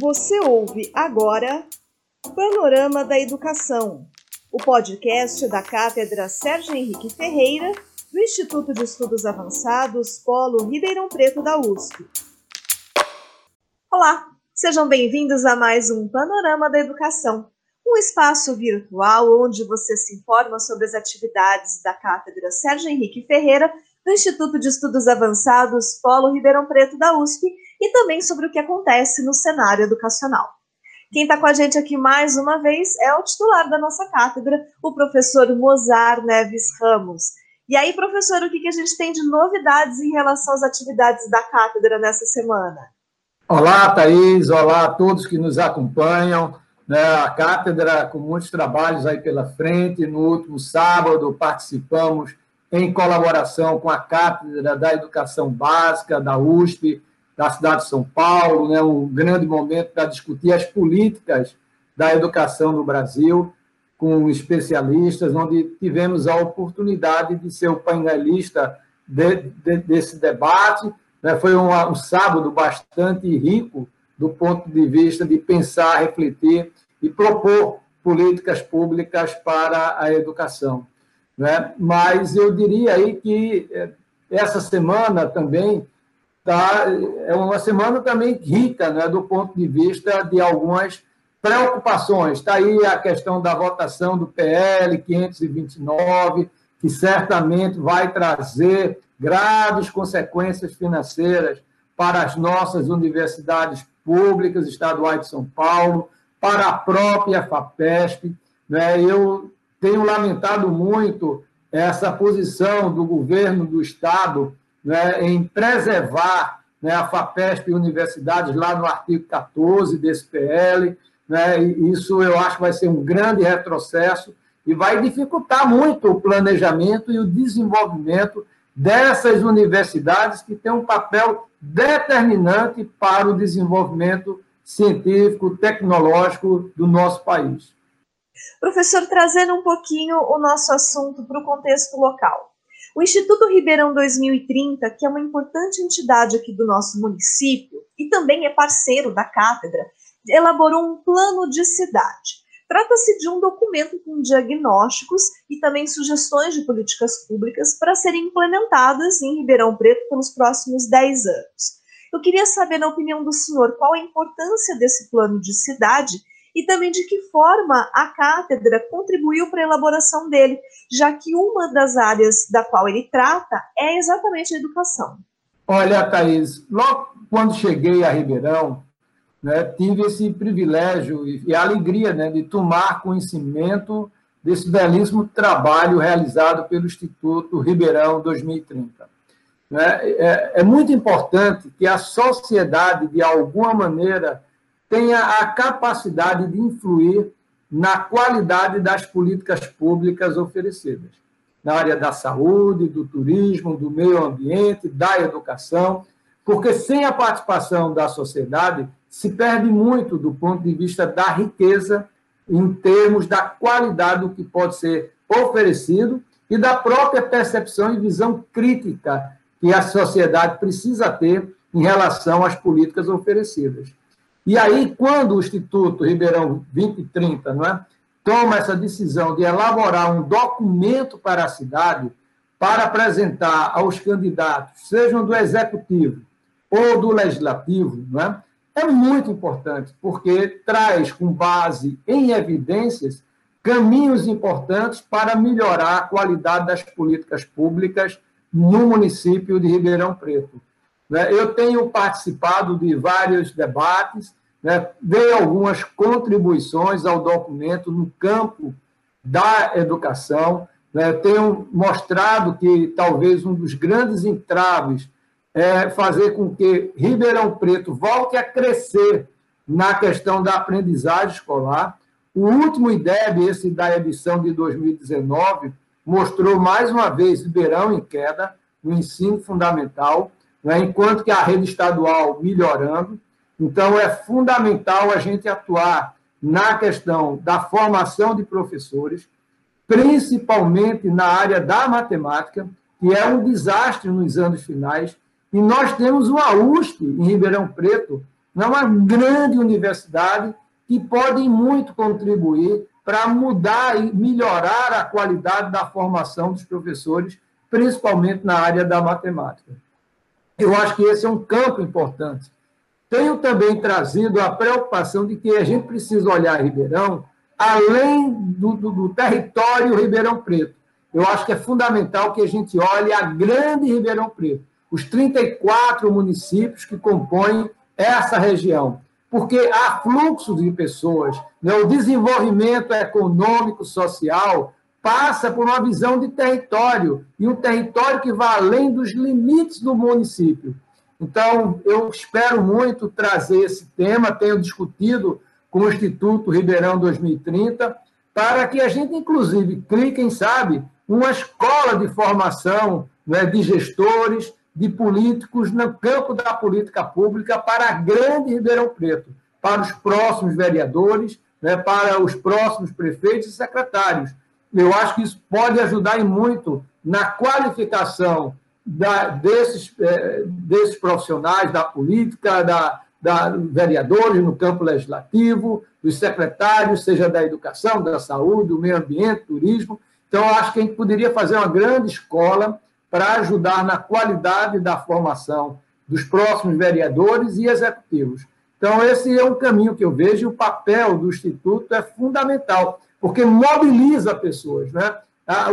Você ouve agora Panorama da Educação, o podcast da Cátedra Sérgio Henrique Ferreira, do Instituto de Estudos Avançados Polo Ribeirão Preto da USP. Olá, sejam bem-vindos a mais um Panorama da Educação, um espaço virtual onde você se informa sobre as atividades da Cátedra Sérgio Henrique Ferreira, do Instituto de Estudos Avançados Polo Ribeirão Preto da USP e também sobre o que acontece no cenário educacional. Quem está com a gente aqui mais uma vez é o titular da nossa cátedra, o professor Mozar Neves Ramos. E aí, professor, o que, que a gente tem de novidades em relação às atividades da cátedra nessa semana? Olá, Thaís. Olá a todos que nos acompanham. Né, a cátedra com muitos trabalhos aí pela frente. No último sábado participamos em colaboração com a Cátedra da Educação Básica da USP, da cidade de São Paulo, né, um grande momento para discutir as políticas da educação no Brasil, com especialistas, onde tivemos a oportunidade de ser o painelista de, de, desse debate. Né, foi um, um sábado bastante rico do ponto de vista de pensar, refletir e propor políticas públicas para a educação. Né? Mas eu diria aí que eh, essa semana também tá, é uma semana também rica né, do ponto de vista de algumas preocupações. Está aí a questão da votação do PL 529, que certamente vai trazer graves consequências financeiras para as nossas universidades públicas estaduais de São Paulo, para a própria FAPESP. Né? Eu tenho lamentado muito essa posição do governo do Estado né, em preservar né, a FAPESP e universidades lá no artigo 14 desse PL. Né, isso eu acho que vai ser um grande retrocesso e vai dificultar muito o planejamento e o desenvolvimento dessas universidades que têm um papel determinante para o desenvolvimento científico, tecnológico do nosso país. Professor, trazendo um pouquinho o nosso assunto para o contexto local. O Instituto Ribeirão 2030, que é uma importante entidade aqui do nosso município e também é parceiro da cátedra, elaborou um plano de cidade. Trata-se de um documento com diagnósticos e também sugestões de políticas públicas para serem implementadas em Ribeirão Preto pelos próximos 10 anos. Eu queria saber, na opinião do senhor, qual a importância desse plano de cidade e também de que forma a cátedra contribuiu para a elaboração dele, já que uma das áreas da qual ele trata é exatamente a educação. Olha, Thaís, logo quando cheguei a Ribeirão, né, tive esse privilégio e a alegria né, de tomar conhecimento desse belíssimo trabalho realizado pelo Instituto Ribeirão 2030. Né. É, é muito importante que a sociedade, de alguma maneira, tenha a capacidade de influir na qualidade das políticas públicas oferecidas, na área da saúde, do turismo, do meio ambiente, da educação, porque sem a participação da sociedade se perde muito do ponto de vista da riqueza em termos da qualidade do que pode ser oferecido e da própria percepção e visão crítica que a sociedade precisa ter em relação às políticas oferecidas. E aí, quando o Instituto Ribeirão 2030 não é, toma essa decisão de elaborar um documento para a cidade, para apresentar aos candidatos, sejam do executivo ou do legislativo, não é, é muito importante, porque traz, com base em evidências, caminhos importantes para melhorar a qualidade das políticas públicas no município de Ribeirão Preto. Né? Eu tenho participado de vários debates, né, dei algumas contribuições ao documento no campo da educação. Né, tenho mostrado que talvez um dos grandes entraves é fazer com que Ribeirão Preto volte a crescer na questão da aprendizagem escolar. O último IDEB, esse da edição de 2019, mostrou mais uma vez Ribeirão em queda no ensino fundamental, né, enquanto que a rede estadual melhorando. Então, é fundamental a gente atuar na questão da formação de professores, principalmente na área da matemática, que é um desastre nos anos finais. E nós temos uma USP em Ribeirão Preto, é uma grande universidade que pode muito contribuir para mudar e melhorar a qualidade da formação dos professores, principalmente na área da matemática. Eu acho que esse é um campo importante. Tenho também trazido a preocupação de que a gente precisa olhar Ribeirão além do, do, do território Ribeirão Preto. Eu acho que é fundamental que a gente olhe a grande Ribeirão Preto, os 34 municípios que compõem essa região, porque há fluxo de pessoas, né? o desenvolvimento econômico, social, passa por uma visão de território, e um território que vai além dos limites do município. Então, eu espero muito trazer esse tema, tenho discutido com o Instituto Ribeirão 2030, para que a gente, inclusive, crie, quem sabe, uma escola de formação né, de gestores, de políticos no campo da política pública para a grande Ribeirão Preto, para os próximos vereadores, né, para os próximos prefeitos e secretários. Eu acho que isso pode ajudar muito na qualificação da, desses, é, desses profissionais da política, da, da, vereadores no campo legislativo, dos secretários, seja da educação, da saúde, do meio ambiente, turismo. Então, acho que a gente poderia fazer uma grande escola para ajudar na qualidade da formação dos próximos vereadores e executivos. Então, esse é um caminho que eu vejo e o papel do Instituto é fundamental, porque mobiliza pessoas. Né?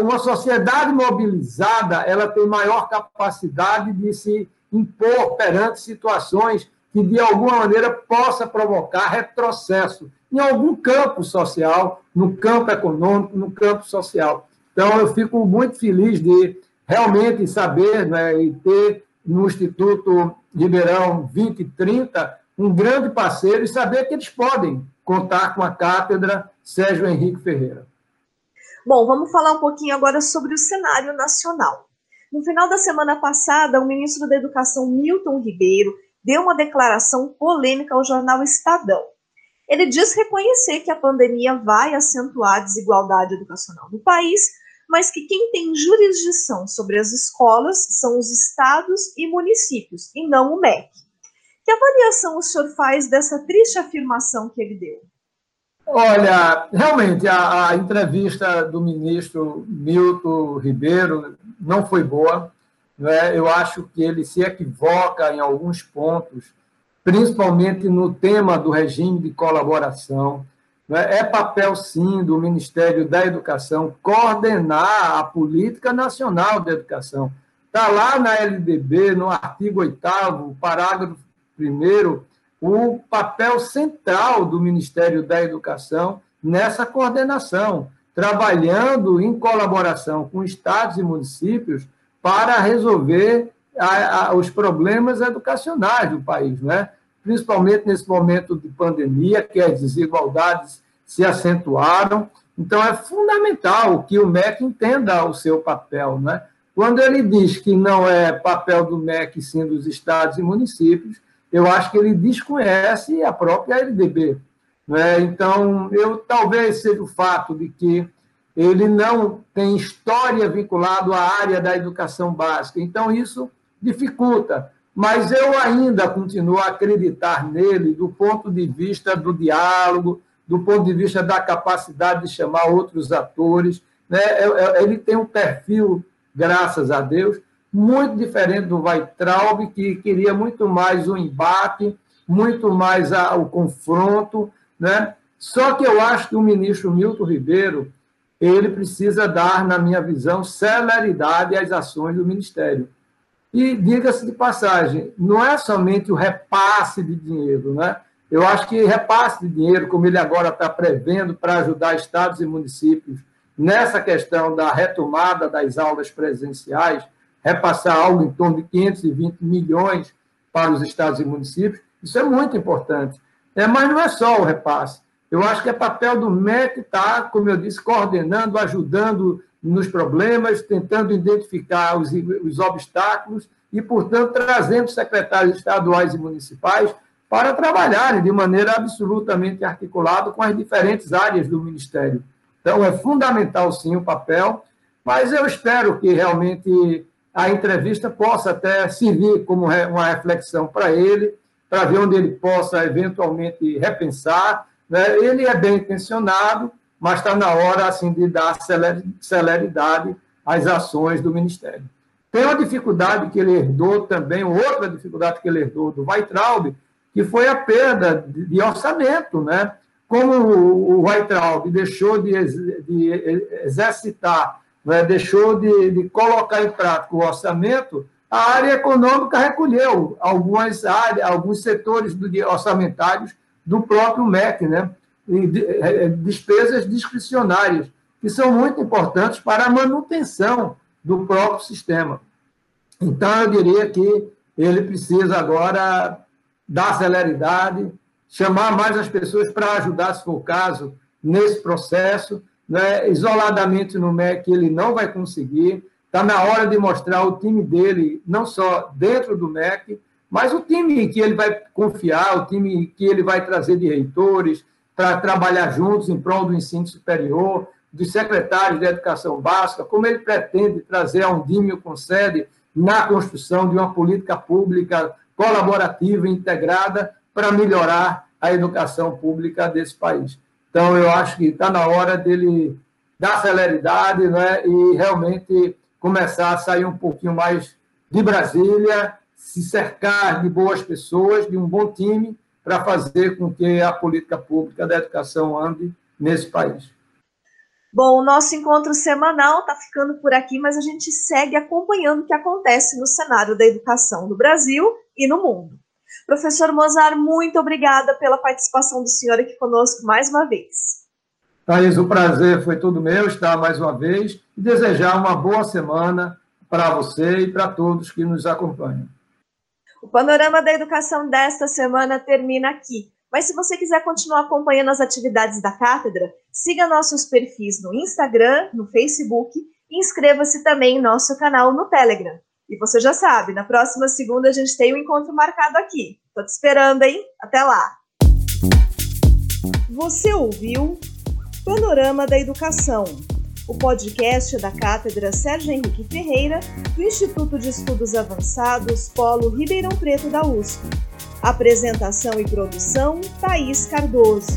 Uma sociedade mobilizada ela tem maior capacidade de se impor perante situações que, de alguma maneira, possa provocar retrocesso em algum campo social, no campo econômico, no campo social. Então, eu fico muito feliz de realmente saber né, e ter no Instituto Ribeirão 2030 um grande parceiro e saber que eles podem contar com a cátedra Sérgio Henrique Ferreira. Bom, vamos falar um pouquinho agora sobre o cenário nacional. No final da semana passada, o ministro da Educação, Milton Ribeiro, deu uma declaração polêmica ao jornal Estadão. Ele diz reconhecer que a pandemia vai acentuar a desigualdade educacional no país, mas que quem tem jurisdição sobre as escolas são os estados e municípios, e não o MEC. Que avaliação o senhor faz dessa triste afirmação que ele deu? Olha, realmente, a, a entrevista do ministro Milton Ribeiro não foi boa. Né? Eu acho que ele se equivoca em alguns pontos, principalmente no tema do regime de colaboração. Né? É papel, sim, do Ministério da Educação coordenar a política nacional da educação. Está lá na LDB, no artigo 8, parágrafo 1, o papel central do Ministério da Educação nessa coordenação, trabalhando em colaboração com estados e municípios para resolver a, a, os problemas educacionais do país, né? principalmente nesse momento de pandemia, que as desigualdades se acentuaram. Então, é fundamental que o MEC entenda o seu papel. Né? Quando ele diz que não é papel do MEC, sim dos estados e municípios, eu acho que ele desconhece a própria LDB. Né? Então, eu talvez seja o fato de que ele não tem história vinculado à área da educação básica. Então, isso dificulta. Mas eu ainda continuo a acreditar nele do ponto de vista do diálogo, do ponto de vista da capacidade de chamar outros atores. Né? É, é, ele tem um perfil, graças a Deus, muito diferente do Weitraub, que queria muito mais o embate, muito mais o confronto. Né? Só que eu acho que o ministro Milton Ribeiro ele precisa dar, na minha visão, celeridade às ações do Ministério. E, diga-se de passagem, não é somente o repasse de dinheiro, né? Eu acho que repasse de dinheiro, como ele agora está prevendo para ajudar estados e municípios nessa questão da retomada das aulas presenciais, repassar algo em torno de 520 milhões para os estados e municípios, isso é muito importante. É, mas não é só o repasse. Eu acho que é papel do MEC estar, tá, como eu disse, coordenando, ajudando nos problemas, tentando identificar os, os obstáculos e, portanto, trazendo secretários estaduais e municipais para trabalharem de maneira absolutamente articulada com as diferentes áreas do Ministério. Então, é fundamental, sim, o papel, mas eu espero que realmente a entrevista possa até servir como uma reflexão para ele, para ver onde ele possa eventualmente repensar. Né? Ele é bem intencionado, mas está na hora assim de dar celeridade às ações do Ministério. Tem uma dificuldade que ele herdou também, outra dificuldade que ele herdou do Weitraub, que foi a perda de orçamento, né? Como o Weitraub deixou de, de exercitar, né? deixou de, de colocar em prática o orçamento, a área econômica recolheu algumas áreas, alguns setores do, orçamentários do próprio MEC, né? É, é, despesas discricionárias, que são muito importantes para a manutenção do próprio sistema. Então, eu diria que ele precisa agora dar celeridade, chamar mais as pessoas para ajudar, se for o caso, nesse processo. Né? Isoladamente no MEC, ele não vai conseguir. Está na hora de mostrar o time dele, não só dentro do MEC, mas o time que ele vai confiar, o time que ele vai trazer de reitores, para trabalhar juntos em prol do ensino superior, dos secretários de educação básica, como ele pretende trazer a Undímio com sede na construção de uma política pública colaborativa, integrada, para melhorar a educação pública desse país. Então, eu acho que está na hora dele dar celeridade né, e realmente começar a sair um pouquinho mais de Brasília, se cercar de boas pessoas, de um bom time, para fazer com que a política pública da educação ande nesse país. Bom, o nosso encontro semanal está ficando por aqui, mas a gente segue acompanhando o que acontece no cenário da educação no Brasil e no mundo. Professor Mozart, muito obrigada pela participação do senhor aqui conosco mais uma vez. Thaís, o prazer foi todo meu estar mais uma vez e desejar uma boa semana para você e para todos que nos acompanham. O panorama da educação desta semana termina aqui. Mas se você quiser continuar acompanhando as atividades da cátedra, siga nossos perfis no Instagram, no Facebook e inscreva-se também em nosso canal no Telegram. E você já sabe, na próxima segunda a gente tem um encontro marcado aqui. Tô te esperando, hein? Até lá! Você ouviu Panorama da Educação, o podcast da Cátedra Sérgio Henrique Ferreira, do Instituto de Estudos Avançados Polo Ribeirão Preto da USP. Apresentação e produção: Thaís Cardoso.